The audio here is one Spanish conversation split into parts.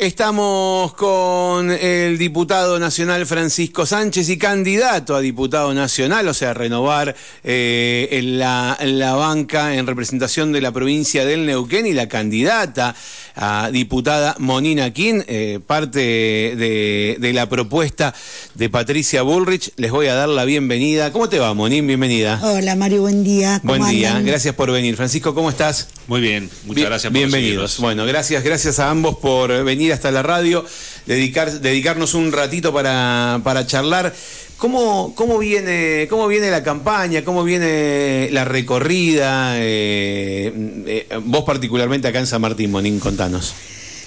Estamos con el diputado nacional Francisco Sánchez y candidato a diputado nacional, o sea, renovar eh, la, la, banca en representación de la provincia del Neuquén y la candidata a diputada Monina King, eh, parte de, de, la propuesta de Patricia Bullrich. Les voy a dar la bienvenida. ¿Cómo te va, Monín? Bienvenida. Hola, Mario, buen día. Buen día, gracias por venir. Francisco, ¿cómo estás? Muy bien, muchas gracias por Bienvenidos. Bueno, gracias, gracias a ambos por venir hasta la radio, dedicar, dedicarnos un ratito para, para charlar. ¿Cómo, ¿Cómo, viene, ¿Cómo viene la campaña? ¿Cómo viene la recorrida? Eh, eh, vos particularmente acá en San Martín, Monín, contanos.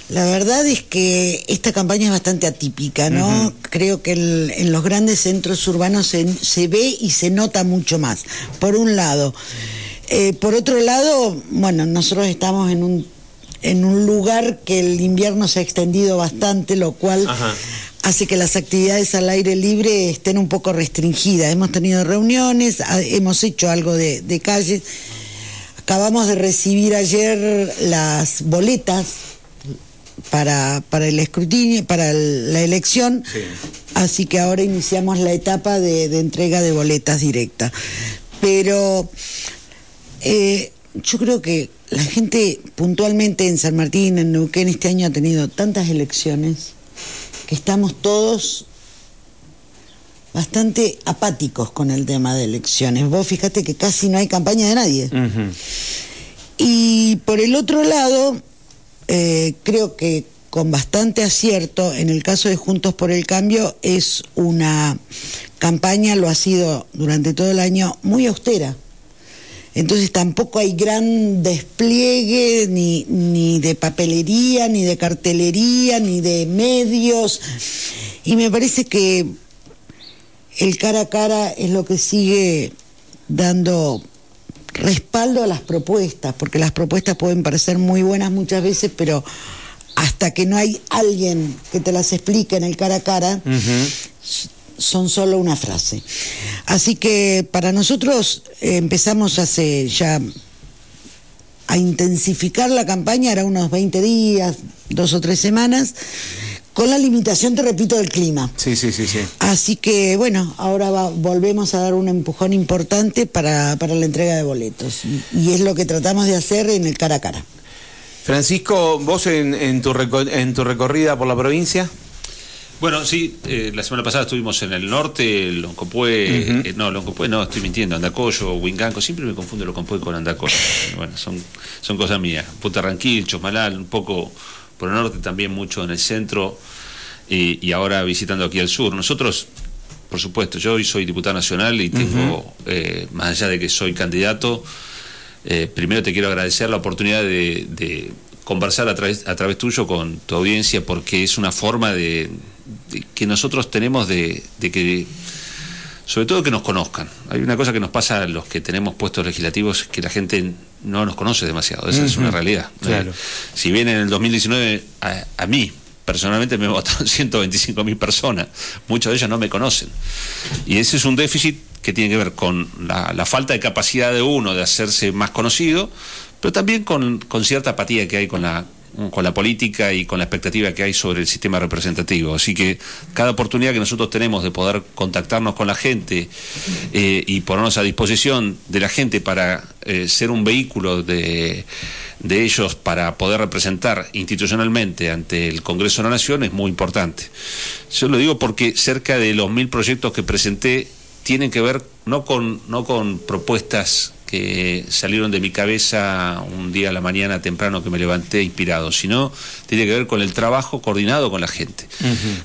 La verdad es que esta campaña es bastante atípica, ¿no? Creo que en los grandes centros urbanos se, se, ve y se nota mucho más, por un lado. Eh, por otro lado, bueno, nosotros estamos en un en un lugar que el invierno se ha extendido bastante, lo cual hace que las actividades al aire libre estén un poco restringidas. Hemos tenido reuniones, hemos hecho algo de, de calle. Acabamos de recibir ayer las boletas para, para el escrutinio, para la elección, así que ahora iniciamos la etapa de, entrega de boletas directas. Pero eh, yo creo que la gente puntualmente en San Martín, en Neuquén, este año ha tenido tantas elecciones que estamos todos bastante apáticos con el tema de elecciones. Vos fíjate que casi no hay campaña de nadie. Y por el otro lado, eh, creo que con bastante acierto, en el caso de Juntos por el Cambio, es una campaña, lo ha sido durante todo el año, muy austera entonces tampoco hay gran despliegue ni, ni de papelería, ni de cartelería, ni de medios. Y me parece que el cara a cara es lo que sigue dando respaldo a las propuestas, porque las propuestas pueden parecer muy buenas muchas veces, pero hasta que no hay alguien que te las explique en el cara a cara, son solo una frase. Así que para nosotros eh, empezamos hace ya a intensificar la campaña, era unos 20 días, dos o tres semanas, con la limitación, te repito, del clima. Sí, sí, sí, sí. Así que bueno, ahora volvemos a dar un empujón importante para, para la entrega de boletos. Y es lo que tratamos de hacer en el cara a cara. Francisco, vos en, en, tu, en tu recorrida por la provincia. Bueno, sí, eh, la semana pasada estuvimos en el norte, Loncopué, eh, no, Loncopué no, estoy mintiendo, Andacoyo, Huincanco, siempre me confundo Loncopué con Andacoyo. bueno, son, son cosas mías. Punta Ranquil, Chosmalal, un poco por el norte, también mucho en el centro y ahora visitando aquí al sur. Nosotros, por supuesto, yo hoy soy diputado nacional y tengo, eh, más allá de que soy candidato, primero te quiero agradecer la oportunidad de, conversar a través, a través tuyo con tu audiencia porque es una forma de que nosotros tenemos de, que, sobre todo que nos conozcan. Hay una cosa que nos pasa a los que tenemos puestos legislativos, que la gente no nos conoce demasiado, esa es una realidad. Claro. si bien en el 2019 a, mí, personalmente me votaron 125 mil personas, muchos de ellos no me conocen. Y ese es un déficit que tiene que ver con la, falta de capacidad de uno de hacerse más conocido, pero también con, con cierta apatía que hay con la, con la política y con la expectativa que hay sobre el sistema representativo. Así que cada oportunidad que nosotros tenemos de poder contactarnos con la gente eh, y ponernos a disposición de la gente para eh, ser un vehículo de, de ellos para poder representar institucionalmente ante el Congreso de la Nación es muy importante. Yo lo digo porque cerca de los mil proyectos que presenté tienen que ver no con, no con propuestas que salieron de mi cabeza un día a la mañana temprano que me levanté inspirado, sino tiene que ver con el trabajo coordinado con la gente,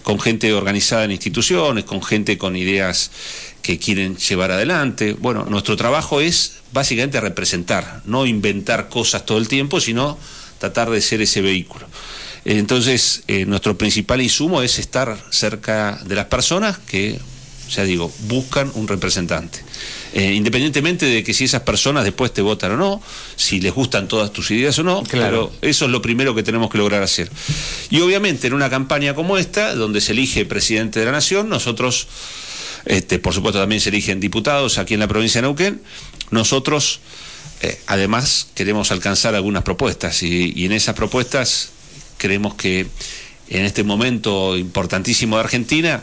con gente organizada en instituciones, con gente con ideas que quieren llevar adelante. Bueno, nuestro trabajo es básicamente representar, no inventar cosas todo el tiempo, sino tratar de ser ese vehículo. Entonces, eh, nuestro principal insumo es estar cerca de las personas que, ya digo, buscan un representante. Eh, independientemente de que si esas personas después te votan o no, si les gustan todas tus ideas o no, claro. eso es lo primero que tenemos que lograr hacer. Y obviamente en una campaña como esta, donde se elige presidente de la nación, nosotros, este, por supuesto también se eligen diputados aquí en la provincia de Neuquén, nosotros eh, además queremos alcanzar algunas propuestas y, y en esas propuestas creemos que en este momento importantísimo de Argentina,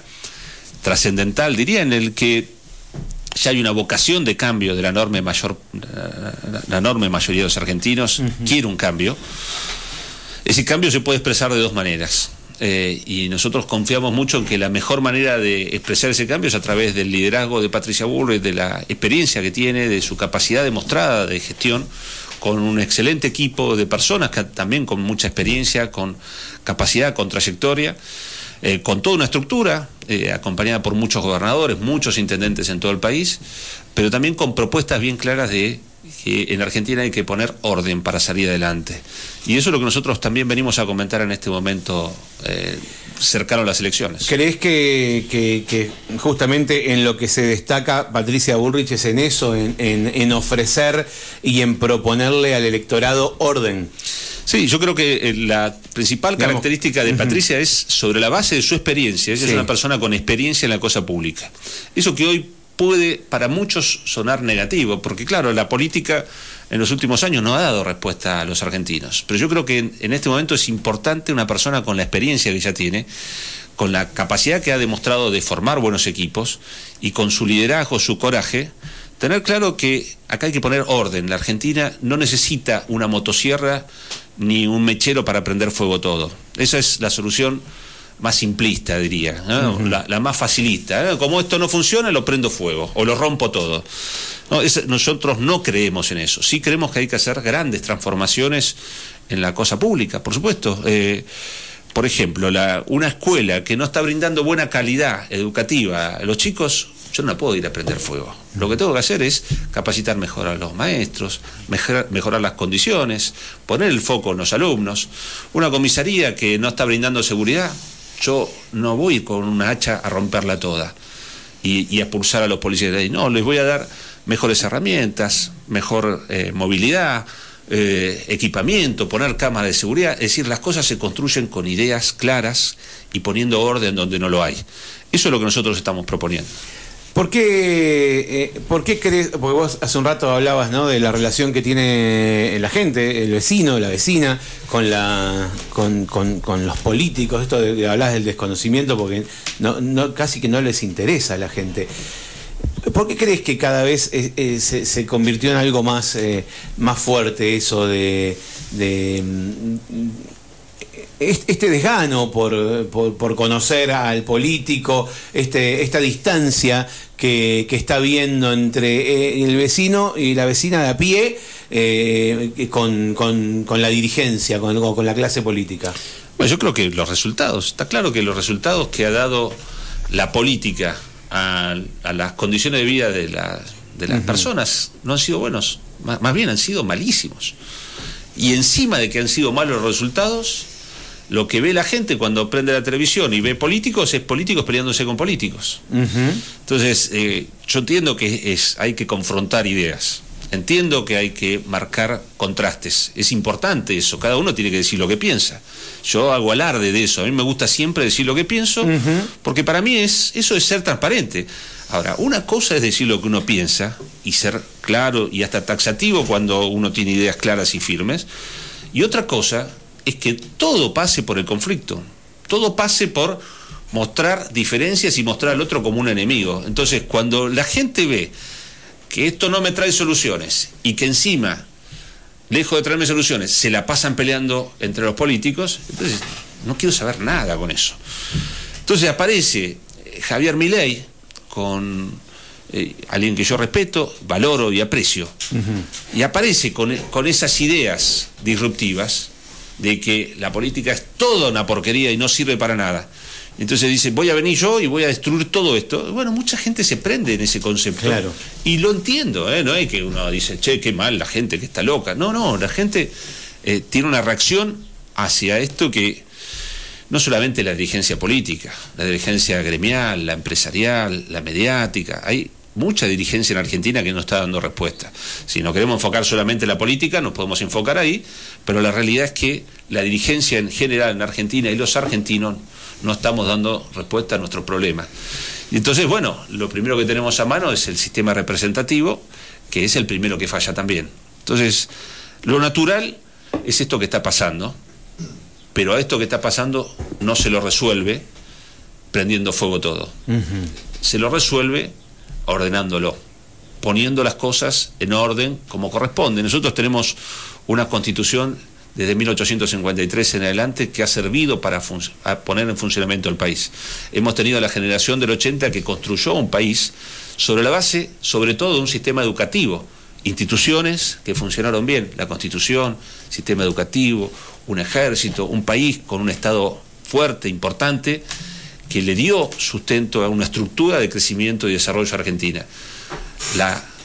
trascendental, diría, en el que ya hay una vocación de cambio de la enorme, mayor, la enorme mayoría de los argentinos, quiere un cambio. Ese cambio se puede expresar de dos maneras. Eh, y nosotros confiamos mucho en que la mejor manera de expresar ese cambio es a través del liderazgo de Patricia Bullrich, de la experiencia que tiene, de su capacidad demostrada de gestión, con un excelente equipo de personas que también con mucha experiencia, con capacidad, con trayectoria, eh, con toda una estructura, eh, acompañada por muchos gobernadores, muchos intendentes en todo el país, pero también con propuestas bien claras de que en Argentina hay que poner orden para salir adelante. Y eso es lo que nosotros también venimos a comentar en este momento eh, cercano a las elecciones. ¿Crees que, justamente en lo que se destaca Patricia Bullrich es en eso, en, ofrecer y en proponerle al electorado orden? Sí, yo creo que eh, la principal característica de Patricia es sobre la base de su experiencia. Ella es una persona con experiencia en la cosa pública. Eso que hoy puede para muchos sonar negativo, porque claro, la política en los últimos años no ha dado respuesta a los argentinos. Pero yo creo que en, este momento es importante una persona con la experiencia que ella tiene, con la capacidad que ha demostrado de formar buenos equipos y con su liderazgo, su coraje, tener claro que acá hay que poner orden. La Argentina no necesita una motosierra ni un mechero para prender fuego todo. Esa es la solución más simplista, diría, la, más facilista. Como esto no funciona, lo prendo fuego o lo rompo todo. nosotros no creemos en eso. Sí creemos que hay que hacer grandes transformaciones en la cosa pública, por supuesto. Eh, por ejemplo, la, una escuela que no está brindando buena calidad educativa a los chicos, yo no puedo ir a prender fuego. Lo que tengo que hacer es capacitar mejor a los maestros, mejorar las condiciones, poner el foco en los alumnos. Una comisaría que no está brindando seguridad, yo no voy con una hacha a romperla toda y, a expulsar a los policías de ahí. No, les voy a dar mejores herramientas, mejor eh, movilidad, eh, equipamiento, poner cámaras de seguridad. Es decir, las cosas se construyen con ideas claras y poniendo orden donde no lo hay. Eso es lo que nosotros estamos proponiendo. ¿Por qué, eh, ¿Por qué crees? Porque vos hace un rato hablabas ¿no? de la relación que tiene la gente, el vecino, la vecina, con, la, con, con, los políticos. Esto de, hablar del desconocimiento, porque no, casi que no les interesa a la gente. ¿Por qué crees que cada vez eh, eh, se, convirtió en algo más, más fuerte eso de este desgano por, por, conocer al político, este, esta distancia que, está viendo entre eh, el vecino y la vecina de a pie eh, con, la dirigencia, con, con la clase política? Bueno, yo creo que los resultados, está claro que los resultados que ha dado la política a, las condiciones de vida de, de las personas no han sido buenos, más bien han sido malísimos. Y encima de que han sido malos los resultados, lo que ve la gente cuando prende la televisión y ve políticos es políticos peleándose con políticos. Entonces, eh, yo entiendo que es, hay que confrontar ideas. Entiendo que hay que marcar contrastes. Es importante eso. Cada uno tiene que decir lo que piensa. Yo hago alarde de eso. A mí me gusta siempre decir lo que pienso, porque para mí es, eso es ser transparente. Ahora, una cosa es decir lo que uno piensa y ser claro y hasta taxativo cuando uno tiene ideas claras y firmes. Y otra cosa es que todo pase por el conflicto, todo pase por mostrar diferencias y mostrar al otro como un enemigo. Entonces, cuando la gente ve que esto no me trae soluciones y que encima, lejos de traerme soluciones, se la pasan peleando entre los políticos, entonces no quiero saber nada con eso. Entonces aparece eh, Javier Milei con eh, alguien que yo respeto, valoro y aprecio, y aparece con, con esas ideas disruptivas de que la política es toda una porquería y no sirve para nada. Entonces dice, voy a venir yo y voy a destruir todo esto. Bueno, mucha gente se prende en ese concepto. Claro. Y lo entiendo, ¿eh? no es que uno dice, che, qué mal la gente que está loca. No, no, la gente eh, tiene una reacción hacia esto que no solamente la dirigencia política, la dirigencia gremial, la empresarial, la mediática, hay mucha dirigencia en Argentina que no está dando respuesta. Si no queremos enfocar solamente la política, nos podemos enfocar ahí, pero la realidad es que la dirigencia en general en Argentina y los argentinos no estamos dando respuesta a nuestros problemas. Y entonces, bueno, lo primero que tenemos a mano es el sistema representativo, que es el primero que falla también. Entonces, lo natural es esto que está pasando. Pero a esto que está pasando no se lo resuelve prendiendo fuego todo. Se lo resuelve ordenándolo, poniendo las cosas en orden como corresponde. Nosotros tenemos una constitución desde 1853 en adelante que ha servido para poner en funcionamiento el país. Hemos tenido la generación del 80 que construyó un país sobre la base, sobre todo, de un sistema educativo, instituciones que funcionaron bien, la constitución, sistema educativo, un ejército, un país con un Estado fuerte, importante, que le dio sustento a una estructura de crecimiento y desarrollo Argentina.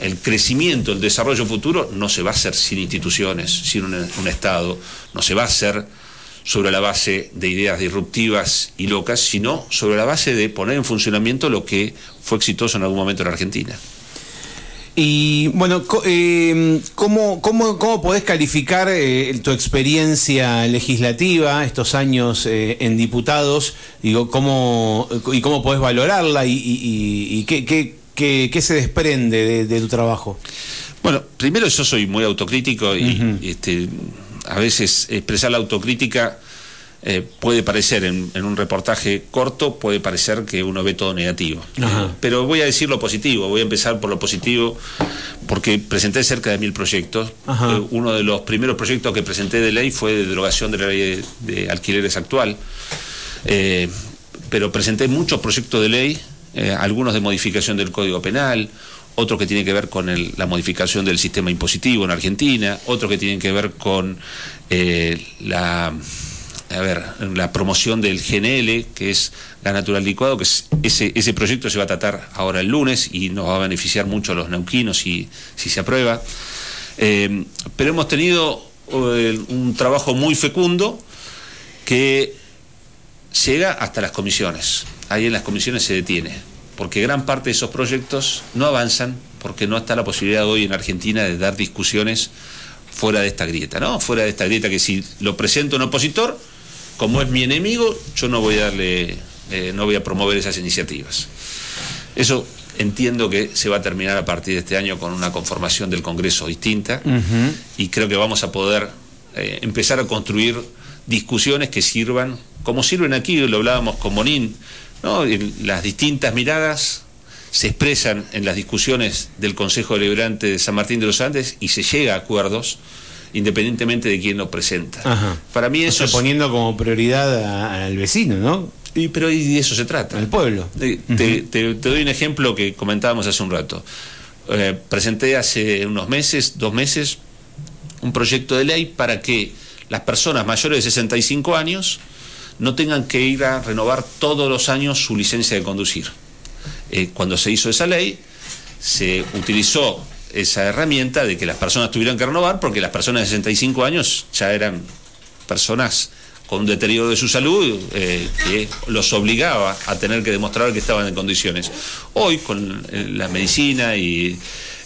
el crecimiento, el desarrollo futuro no se va a hacer sin instituciones, sin un, Estado, no se va a hacer sobre la base de ideas disruptivas y locas, sino sobre la base de poner en funcionamiento lo que fue exitoso en algún momento en Argentina. Y bueno, eh, ¿cómo, cómo, podés calificar eh, tu experiencia legislativa, estos años eh, en diputados? Digo, ¿cómo, ¿Y cómo podés valorarla y, qué, qué, se desprende de, tu trabajo? Bueno, primero yo soy muy autocrítico y este, a veces expresar la autocrítica eh, puede parecer en, un reportaje corto, puede parecer que uno ve todo negativo. pero voy a decir lo positivo, voy a empezar por lo positivo, porque presenté cerca de mil proyectos. Eh, uno de los primeros proyectos que presenté de ley fue de derogación de la ley de, alquileres actual. Eh, pero presenté muchos proyectos de ley, algunos de modificación del Código Penal, otros que tienen que ver con la modificación del sistema impositivo en Argentina, otros que tienen que ver con la a ver, la promoción del GNL, que es gas natural licuado, que ese, ese proyecto se va a tratar ahora el lunes y nos va a beneficiar mucho a los neuquinos si, si se aprueba. Eh, pero hemos tenido eh, un trabajo muy fecundo que llega hasta las comisiones. Ahí en las comisiones se detiene, porque gran parte de esos proyectos no avanzan porque no está la posibilidad hoy en Argentina de dar discusiones fuera de esta grieta, ¿no? Fuera de esta grieta que si lo presenta un opositor, como es mi enemigo, yo no voy a darle, eh, no voy a promover esas iniciativas. Eso entiendo que se va a terminar a partir de este año con una conformación del Congreso distinta y creo que vamos a poder eh, empezar a construir discusiones que sirvan, como sirven aquí, lo hablábamos con Bonín, ¿no? las distintas miradas se expresan en las discusiones del Consejo Deliberante de San Martín de los Andes y se llega a acuerdos independientemente de quién lo presenta. Para mí eso es... poniendo como prioridad al vecino, ¿no? Y, pero de eso se trata. Al pueblo. Te, doy un ejemplo que comentábamos hace un rato. Eh, presenté hace unos meses, dos meses, un proyecto de ley para que las personas mayores de 65 años no tengan que ir a renovar todos los años su licencia de conducir. Eh, cuando se hizo esa ley, se utilizó esa herramienta de que las personas tuvieran que renovar porque las personas de 65 años ya eran personas con un deterioro de su salud eh, que los obligaba a tener que demostrar que estaban en condiciones. Hoy, con eh, la medicina y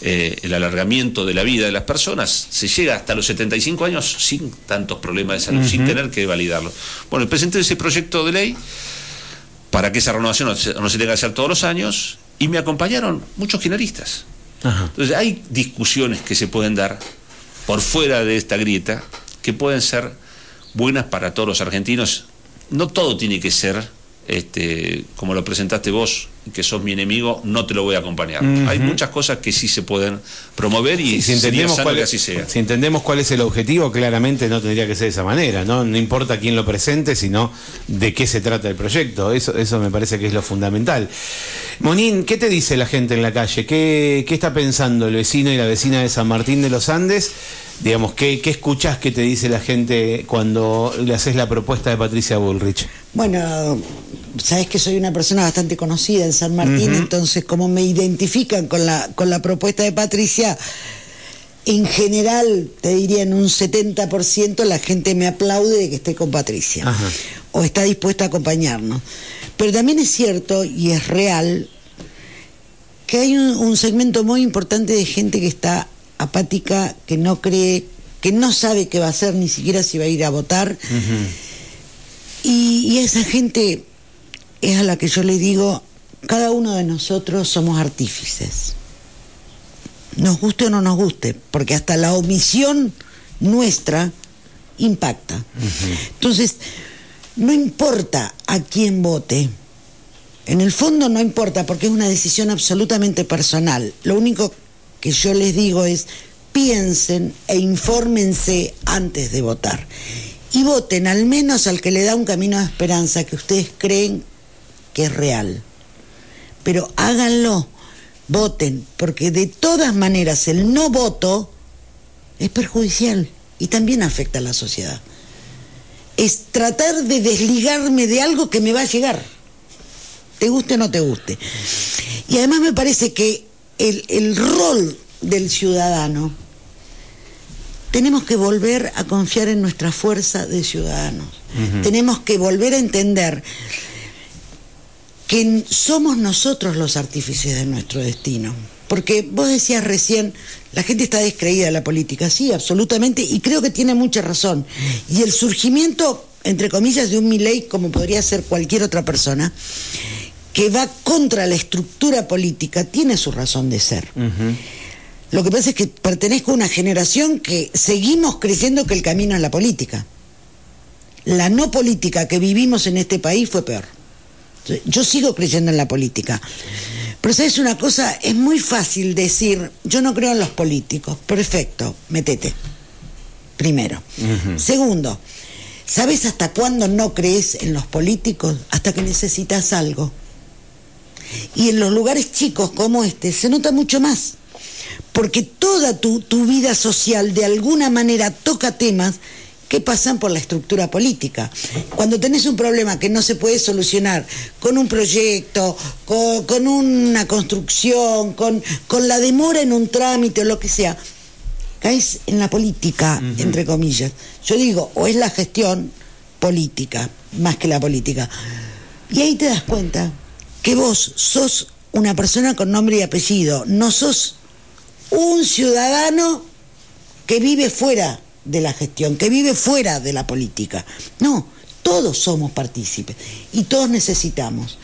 eh, el alargamiento de la vida de las personas, se llega hasta los 75 años sin tantos problemas de salud, sin tener que validarlo. Bueno, presenté ese proyecto de ley para que esa renovación no se, no se tenga que hacer todos los años y me acompañaron muchos kirchneristas entonces hay discusiones que se pueden dar por fuera de esta grieta que pueden ser buenas para todos los argentinos. No todo tiene que ser este, como lo presentaste vos, que sos mi enemigo, no te lo voy a acompañar. Hay muchas cosas que sí se pueden promover y si entendemos cuál, que así sea. Si entendemos cuál es el objetivo, claramente no tendría que ser de esa manera, ¿no? No importa quién lo presente, sino de qué se trata el proyecto. Eso, eso me parece que es lo fundamental. Monín, ¿qué te dice la gente en la calle? ¿Qué, qué está pensando el vecino y la vecina de San Martín de los Andes? Digamos, ¿qué, ¿qué escuchás que te dice la gente cuando le haces la propuesta de Patricia Bullrich? Bueno, sabes que soy una persona bastante conocida en San Martín, entonces como me identifican con la, con la propuesta de Patricia, en general, te diría en un 70% la gente me aplaude de que esté con Patricia o está dispuesta a acompañarnos. Pero también es cierto y es real que hay un segmento muy importante de gente que está apática, que no cree, que no sabe qué va a hacer, ni siquiera si va a ir a votar. y, esa gente es a la que yo le digo, cada uno de nosotros somos artífices. Nos guste o no nos guste, porque hasta la omisión nuestra impacta. Entonces, no importa a quién vote, en el fondo no importa porque es una decisión absolutamente personal. Lo único que yo les digo es piensen e infórmense antes de votar. Y voten al menos al que le da un camino de esperanza que ustedes creen que es real. Pero háganlo, voten, porque de todas maneras el no voto es perjudicial y también afecta a la sociedad. Es tratar de desligarme de algo que me va a llegar, te guste o no te guste. Y además me parece que el, rol del ciudadano, tenemos que volver a confiar en nuestra fuerza de ciudadanos. Tenemos que volver a entender que somos nosotros los artífices de nuestro destino. Porque vos decías recién, la gente está descreída de la política, sí, absolutamente, y creo que tiene mucha razón. Y el surgimiento, entre comillas, de un Milei, como podría ser cualquier otra persona, que va contra la estructura política, tiene su razón de ser. Lo que pasa es que pertenezco a una generación que seguimos creyendo que el camino es la política. La no política que vivimos en este país fue peor. Yo sigo creyendo en la política. Pero sabes una cosa, es muy fácil decir, yo no creo en los políticos. Perfecto, metete. Primero. Segundo, ¿sabes hasta cuándo no crees en los políticos? Hasta que necesitas algo. Y en los lugares chicos como este se nota mucho más. Porque toda tu, tu vida social de alguna manera toca temas que pasan por la estructura política. Cuando tenés un problema que no se puede solucionar con un proyecto, con, una construcción, con, con, la demora en un trámite o lo que sea, caes en la política, entre comillas. Yo digo, o es la gestión política, más que la política. Y ahí te das cuenta que vos sos una persona con nombre y apellido, no sos un ciudadano que vive fuera de la gestión, que vive fuera de la política. No, todos somos partícipes y todos necesitamos.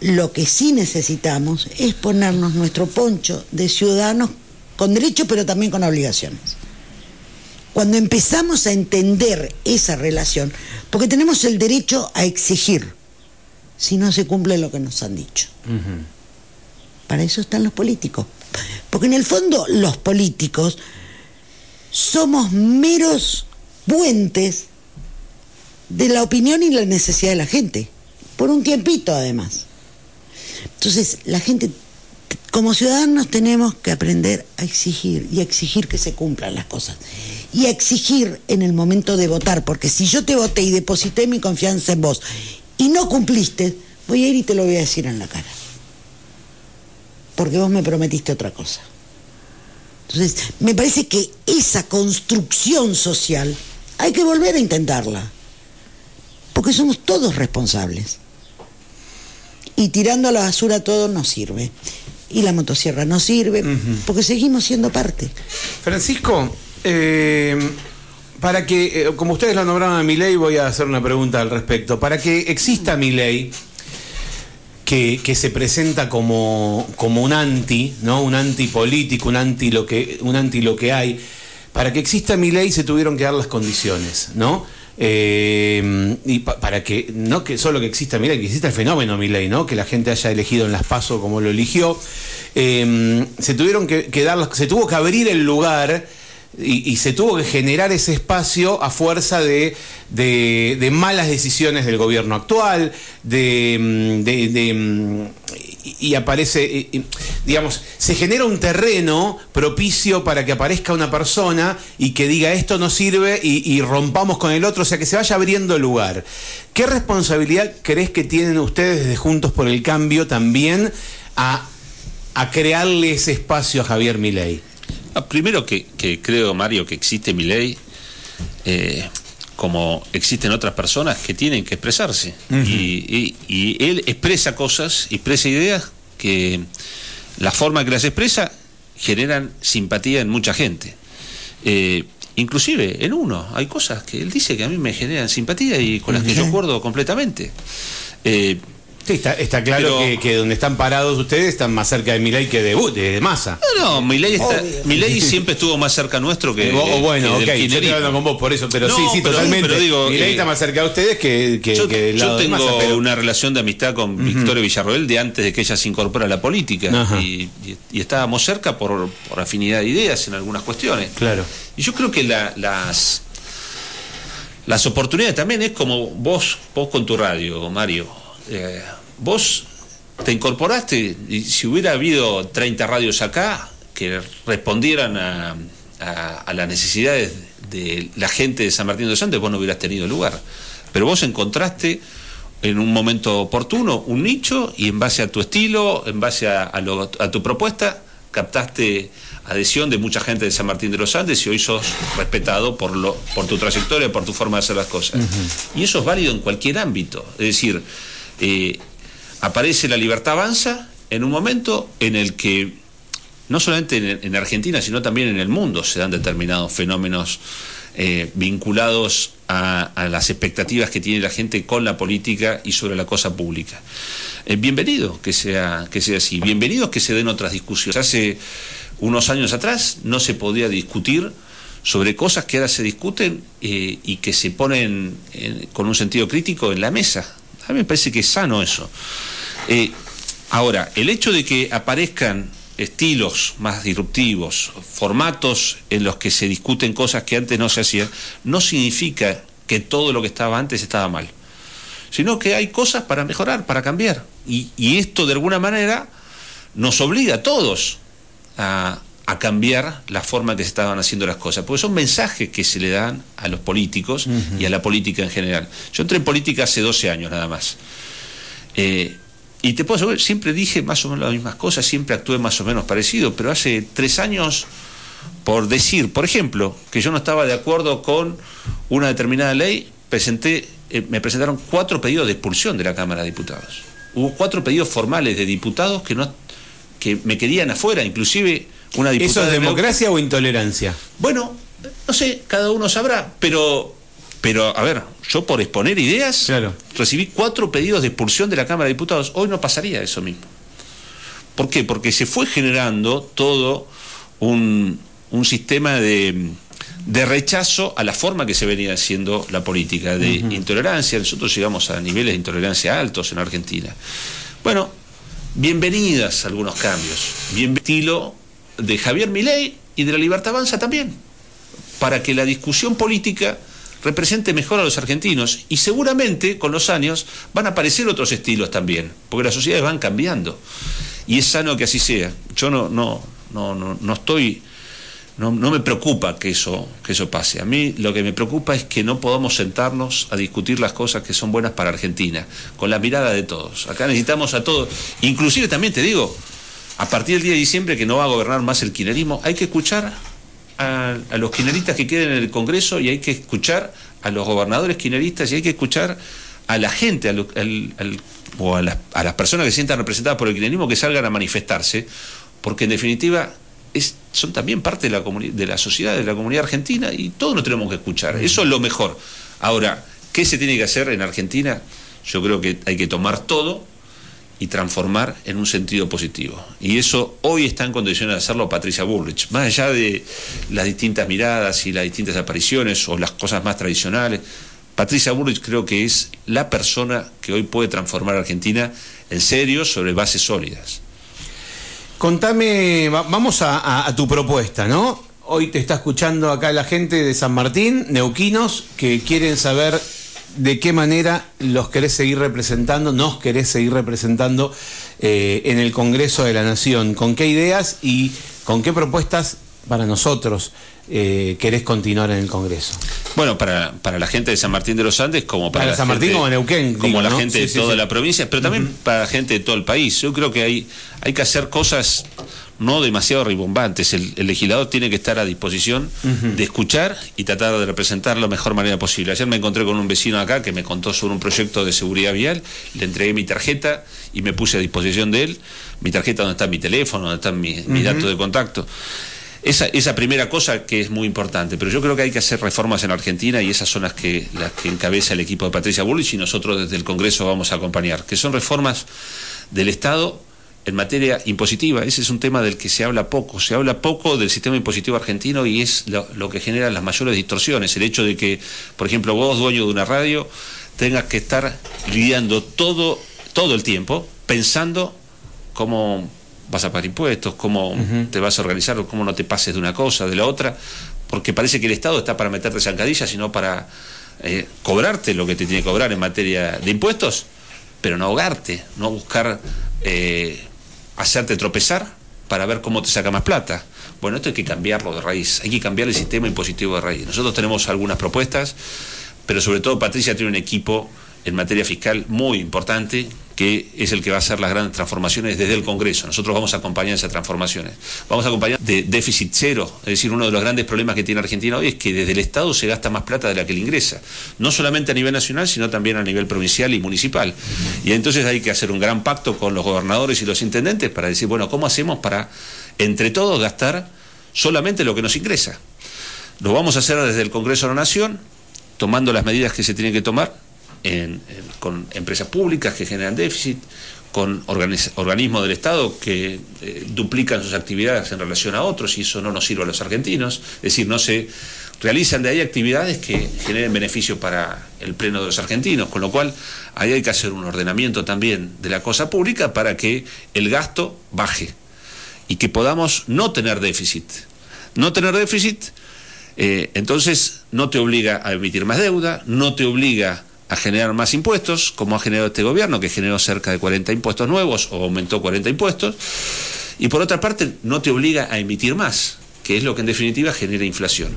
Lo que sí necesitamos es ponernos nuestro poncho de ciudadanos con derechos pero también con obligaciones. Cuando empezamos a entender esa relación, porque tenemos el derecho a exigir si no se cumple lo que nos han dicho. Para eso están los políticos. Porque en el fondo los políticos somos meros puentes de la opinión y la necesidad de la gente, por un tiempito además. Entonces, la gente, como ciudadanos tenemos que aprender a exigir y a exigir que se cumplan las cosas. Y a exigir en el momento de votar, porque si yo te voté y deposité mi confianza en vos y no cumpliste, voy a ir y te lo voy a decir en la cara. Porque vos me prometiste otra cosa. Entonces, me parece que esa construcción social hay que volver a intentarla, porque somos todos responsables. Y tirando a la basura todo nos sirve. Y la motosierra no sirve, porque seguimos siendo parte. Francisco, eh, para que, eh, como ustedes lo nombraron a mi ley, voy a hacer una pregunta al respecto. Para que exista mi ley, que, se presenta como, como, un anti, ¿no? Un antipolítico, un anti lo que, un anti lo que hay. Para que exista mi ley se tuvieron que dar las condiciones, ¿no? Eh, y para que no que solo que exista mi ley, que exista el fenómeno mi ley, ¿no? Que la gente haya elegido en las pasos como lo eligió. Eh, se tuvieron que, que dar, se tuvo que abrir el lugar y, se tuvo que generar ese espacio a fuerza de, de, malas decisiones del gobierno actual, de, mm, mm, y aparece, digamos, se genera un terreno propicio para que aparezca una persona y que diga esto no sirve y, rompamos con el otro, o sea, que se vaya abriendo lugar. ¿Qué responsabilidad crees que tienen ustedes desde Juntos por el Cambio también a, a crearle ese espacio a Javier Milei? Ah, primero que, creo, Mario, que existe mi ley, eh, como existen otras personas que tienen que expresarse. y, él expresa cosas, expresa ideas que la forma que las expresa generan simpatía en mucha gente. Eh, inclusive en uno, hay cosas que él dice que a mí me generan simpatía y con las que yo acuerdo completamente. Eh, Sí, está, claro que, donde están parados ustedes están más cerca de Milei que de, de, Massa. No, no, Milei, siempre estuvo más cerca nuestro que. O, bueno, ok, yo estoy hablando con vos por eso, pero sí, sí, totalmente. Pero digo, Milei está más cerca de ustedes que, que, yo, que yo tengo una relación de amistad con Victoria Villarroel de antes de que ella se incorpora a la política. Y, estábamos cerca por, por, afinidad de ideas en algunas cuestiones. Claro. Y yo creo que las. Las oportunidades también es como vos, vos con tu radio, Mario eh, vos te incorporaste y si hubiera habido 30 radios acá que respondieran a, las necesidades de la gente de San Martín de los Andes, vos no hubieras tenido lugar. Pero vos encontraste en un momento oportuno un nicho y en base a tu estilo, en base a, tu propuesta, captaste adhesión de mucha gente de San Martín de los Andes y hoy sos respetado por, lo, por tu trayectoria, por tu forma de hacer las cosas. Y eso es válido en cualquier ámbito. Es decir, eh, aparece la libertad avanza en un momento en el que no solamente en, Argentina, sino también en el mundo se dan determinados fenómenos eh, vinculados a, las expectativas que tiene la gente con la política y sobre la cosa pública. Eh, bienvenido que sea, que sea así, bienvenido que se den otras discusiones. Hace unos años atrás no se podía discutir sobre cosas que ahora se discuten y que se ponen con un sentido crítico en la mesa a mí me parece que es sano eso. Eh, ahora, el hecho de que aparezcan estilos más disruptivos, formatos en los que se discuten cosas que antes no se hacían, no significa que todo lo que estaba antes estaba mal, sino que hay cosas para mejorar, para cambiar. Y, y esto de alguna manera nos obliga a todos a, a cambiar la forma en que se estaban haciendo las cosas, porque son mensajes que se le dan a los políticos y a la política en general. Yo entré en política hace 12 años nada más. Eh, y te puedo asegurar, siempre dije más o menos las mismas cosas, siempre actué más o menos parecido, pero hace tres años, por decir, por ejemplo, que yo no estaba de acuerdo con una determinada ley, presenté, eh, me presentaron cuatro pedidos de expulsión de la Cámara de Diputados. Hubo cuatro pedidos formales de diputados que no que me querían afuera, inclusive ¿Eso es democracia o intolerancia? Bueno, no sé, cada uno sabrá, pero, pero a ver, yo por exponer ideas recibí cuatro pedidos de expulsión de la Cámara de Diputados. Hoy no pasaría eso mismo. ¿Por qué? Porque se fue generando todo un, sistema de, rechazo a la forma que se venía haciendo la política, de intolerancia. Nosotros llegamos a niveles de intolerancia altos en Argentina. Bueno, bienvenidas algunos cambios. Bien estilo de Javier Milei y de la Libertad Avanza también, para que la discusión política represente mejor a los argentinos y seguramente con los años van a aparecer otros estilos también, porque las sociedades van cambiando y es sano que así sea. Yo no no no no, no estoy no, no, me preocupa que eso, que eso pase. A mí lo que me preocupa es que no podamos sentarnos a discutir las cosas que son buenas para Argentina, con la mirada de todos. Acá necesitamos a todos, inclusive también te digo, a partir del día de diciembre que no va a gobernar más el kirchnerismo, hay que escuchar a, los kirchneristas que queden en el Congreso y hay que escuchar a los gobernadores kirchneristas y hay que escuchar a la gente o a las, personas que se sientan representadas por el kirchnerismo que salgan a manifestarse, porque en definitiva es, son también parte de la, de la sociedad, de la comunidad argentina y todos nos tenemos que escuchar. Eso es lo mejor. Ahora, ¿qué se tiene que hacer en Argentina? Yo creo que hay que tomar todo y transformar en un sentido positivo. Y eso hoy está en condiciones de hacerlo Patricia Bullrich. Más allá de las distintas miradas y las distintas apariciones o las cosas más tradicionales, Patricia Bullrich creo que es la persona que hoy puede transformar a Argentina en serio sobre bases sólidas. Contame, vamos a, a tu propuesta, ¿no? Hoy te está escuchando acá la gente de San Martín, neuquinos, que quieren saber de qué manera los querés seguir representando, nos querés seguir representando eh, en el Congreso de la Nación, con qué ideas y con qué propuestas para nosotros eh, querés continuar en el Congreso. Bueno, para, para, la gente de San Martín de los Andes, como para, la San Martín como Neuquén, como la gente de toda la provincia, pero también para la gente de todo el país. Yo creo que hay, hay que hacer cosas no demasiado ribombantes. El, legislador tiene que estar a disposición de escuchar y tratar de representar la mejor manera posible. Ayer me encontré con un vecino acá que me contó sobre un proyecto de seguridad vial, le entregué mi tarjeta y me puse a disposición de él, mi tarjeta donde está mi teléfono, donde está mi, dato de contacto. Esa, esa primera cosa que es muy importante, pero yo creo que hay que hacer reformas en Argentina y esas son las que, las que encabeza el equipo de Patricia Bullrich y nosotros desde el Congreso vamos a acompañar, que son reformas del Estado en materia impositiva. Ese es un tema del que se habla poco. Se habla poco del sistema impositivo argentino y es lo, lo que genera las mayores distorsiones. El hecho de que, por ejemplo, vos, dueño de una radio, tengas que estar lidiando todo, todo el tiempo pensando cómo vas a pagar impuestos, cómo te vas a organizar, cómo no te pases de una cosa, de la otra, porque parece que el Estado está para meterte zancadillas, sino para eh, cobrarte lo que te tiene que cobrar en materia de impuestos, pero no ahogarte, no buscar eh, hacerte tropezar para ver cómo te saca más plata. Bueno, esto hay que cambiarlo de raíz, hay que cambiar el sistema impositivo de raíz. Nosotros tenemos algunas propuestas, pero sobre todo Patricia tiene un equipo en materia fiscal muy importante que es el que va a hacer las grandes transformaciones desde el Congreso. Nosotros vamos a acompañar esas transformaciones. Vamos a acompañar de déficit cero, es decir, uno de los grandes problemas que tiene Argentina hoy es que desde el Estado se gasta más plata de la que le ingresa, no solamente a nivel nacional, sino también a nivel provincial y municipal. Y entonces hay que hacer un gran pacto con los gobernadores y los intendentes para decir, bueno, ¿cómo hacemos para entre todos gastar solamente lo que nos ingresa? Lo vamos a hacer desde el Congreso de la Nación, tomando las medidas que se tienen que tomar con empresas públicas que generan déficit, con organismos del Estado que eh, duplican sus actividades en relación a otros y eso no nos sirve a los argentinos. Es decir, no se realizan de ahí actividades que generen beneficio para el pleno de los argentinos, con lo cual ahí hay que hacer un ordenamiento también de la cosa pública para que el gasto baje y que podamos no tener déficit. No tener déficit, eh, entonces no te obliga a emitir más deuda, no te obliga a generar más impuestos, como ha generado este gobierno, que generó cerca de 40 impuestos nuevos o aumentó 40 impuestos, y por otra parte no te obliga a emitir más, que es lo que en definitiva genera inflación.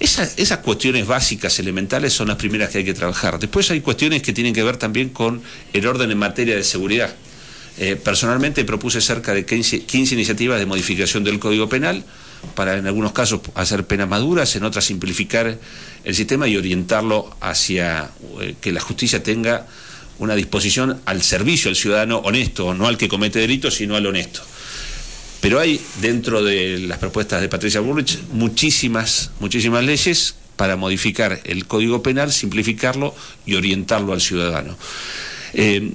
Esa- esas cuestiones básicas, elementales, son las primeras que hay que trabajar. Después hay cuestiones que tienen que ver también con el orden en materia de seguridad. Eh, personalmente propuse cerca de 15, 15 iniciativas de modificación del Código Penal para en algunos casos hacer penas maduras, en otras simplificar el sistema y orientarlo hacia eh, que la justicia tenga una disposición al servicio al ciudadano honesto, no al que comete delitos, sino al honesto. Pero hay dentro de las propuestas de Patricia Bullrich muchísimas, muchísimas leyes para modificar el Código Penal, simplificarlo y orientarlo al ciudadano. Eh,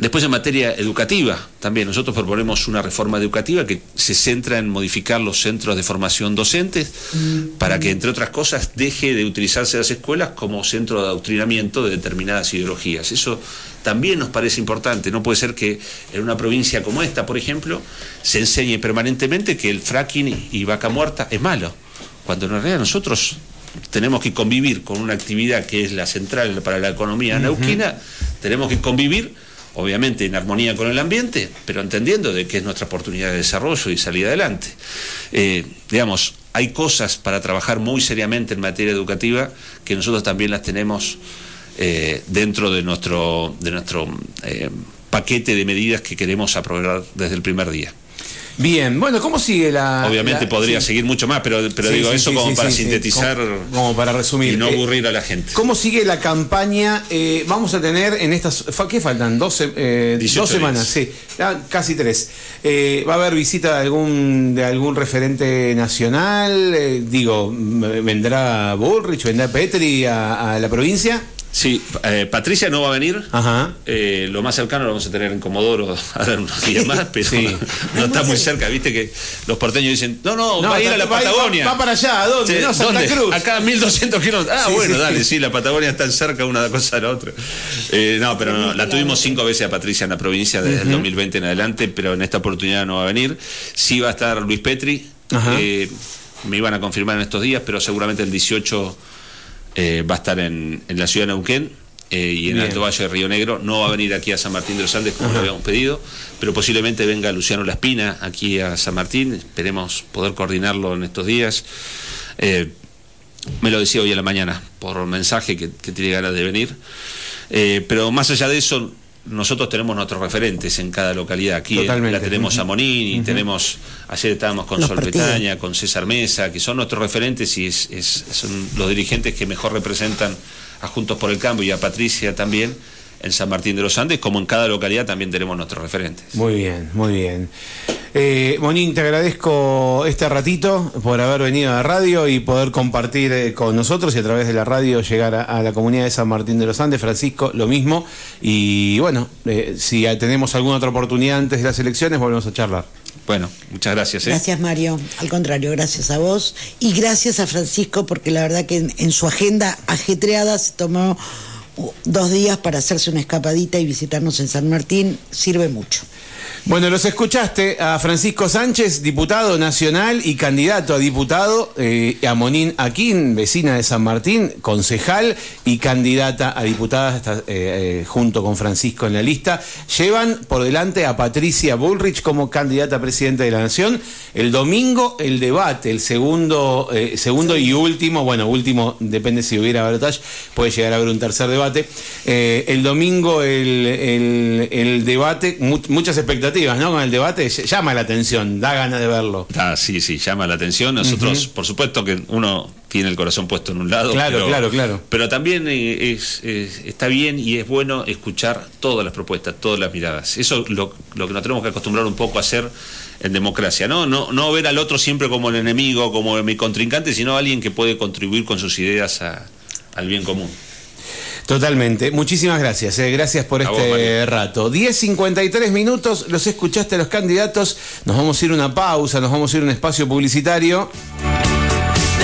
Después en materia educativa, también nosotros proponemos una reforma educativa que se centra en modificar los centros de formación docentes para que, entre otras cosas, deje de utilizarse las escuelas como centro de adoctrinamiento de determinadas ideologías. Eso también nos parece importante. No puede ser que en una provincia como esta, por ejemplo, se enseñe permanentemente que el fracking y vaca muerta es malo, cuando en realidad nosotros tenemos que convivir con una actividad que es la central para la economía neuquina, tenemos que convivir obviamente en armonía con el ambiente, pero entendiendo de que es nuestra oportunidad de desarrollo y salir adelante. Eh, digamos, hay cosas para trabajar muy seriamente en materia educativa que nosotros también las tenemos eh, dentro de nuestro, de nuestro eh, paquete de medidas que queremos aprobar desde el primer día. Bien, bueno, ¿cómo sigue la. Obviamente la- podría sí. seguir mucho más, pero, pero Sí, digo sí, eso como para sintetizar Como, como para resumir. y no Eh, aburrir a la gente. ¿Cómo sigue la campaña? Eh, vamos a tener en estas. ¿Qué faltan? Dos, se- eh, 18 dos semanas, sí. Ah, casi tres. Eh, ¿Va a haber visita de algún, de algún referente nacional? Eh, digo, ¿vendrá Bullrich, vendrá Petri a, a la provincia? Sí, eh, Patricia no va a venir. Ajá. Eh, lo más cercano lo vamos a tener en Comodoro a dar unos días más, pero Sí. no está muy cerca. Viste que los porteños dicen, no, no, va a ir a la va- Patagonia. Va, para allá, ¿a dónde? Sí, no, Santa ¿dónde? Cruz. Acá a 1200 kilómetros. Ah, Sí, bueno, sí. dale, sí, la Patagonia está cerca una cosa de la otra. Eh, no, pero no, la tuvimos cinco veces a Patricia en la provincia desde el 2020 en adelante, pero en esta oportunidad no va a venir. Sí va a estar Luis Petri. Ajá. eh, me iban a confirmar en estos días, pero seguramente el 18 eh, va a estar en, en la ciudad de Neuquén. eh, y en Bien. Alto Valle de Río Negro no va a venir aquí a San Martín de los Andes como lo habíamos pedido, pero posiblemente venga Luciano Laspina aquí a San Martín, esperemos poder coordinarlo en estos días. Eh, me lo decía hoy a la mañana por mensaje que, que tiene ganas de venir. Eh, pero más allá de eso, nosotros tenemos nuestros referentes en cada localidad. Aquí Totalmente. la tenemos a. Monini, Ujú. tenemos, ayer estábamos con Los Sol partidos. Petaña, con César Mesa, que son nuestros referentes y es- es- son los dirigentes que mejor representan a Juntos por el Cambio y a Patricia también en San Martín de los Andes, como en cada localidad también tenemos nuestros referentes. Muy bien, muy bien. Eh, Monín, te agradezco este ratito por haber venido a la radio y poder compartir eh, con nosotros y a través de la radio llegar a, a, la comunidad de San Martín de los Andes. Francisco, lo mismo. Y bueno, eh, si tenemos alguna otra oportunidad antes de las elecciones, volvemos a charlar. Bueno, muchas gracias. ¿eh? Gracias, Mario. Al contrario, gracias a vos y gracias a Francisco porque la verdad que en, en su agenda ajetreada se tomó dos días para hacerse una escapadita y visitarnos en San Martín. Sirve mucho. Bueno, los escuchaste a Francisco Sánchez, diputado nacional y candidato a diputado, eh, a Monín Aquín, vecina de San Martín, concejal y candidata a diputada eh, eh, junto con Francisco en la lista. Llevan por delante a Patricia Bullrich como candidata a presidente de la Nación. El domingo el debate, el segundo, segundo y último, bueno, último depende si hubiera balotaje, puede llegar a haber un tercer debate. Eh, el domingo el, el, el debate, mu muchas expectativas ¿no? Con el debate llama la atención, da ganas de verlo. Ah, sí, sí, llama la atención. Nosotros, uh -huh. por supuesto que uno tiene el corazón puesto en un lado. Claro, pero, claro, claro. Pero también es, es, está bien y es bueno escuchar todas las propuestas, todas las miradas. Eso es lo, lo que nos tenemos que acostumbrar un poco a hacer en democracia, ¿no? No, no ver al otro siempre como el enemigo, como mi contrincante, sino alguien que puede contribuir con sus ideas a, al bien común. Totalmente. Muchísimas gracias. Eh. Gracias por este vos, rato. 10.53 minutos. Los escuchaste a los candidatos. Nos vamos a ir a una pausa, nos vamos a ir a un espacio publicitario.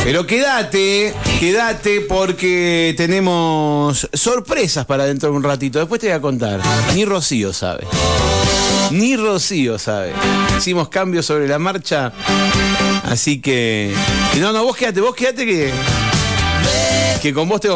Pero quédate, quédate porque tenemos sorpresas para dentro de un ratito. Después te voy a contar. Ni Rocío sabe. Ni Rocío sabe. Hicimos cambios sobre la marcha. Así que. No, no, vos quédate, vos quédate que. Que con vos tengo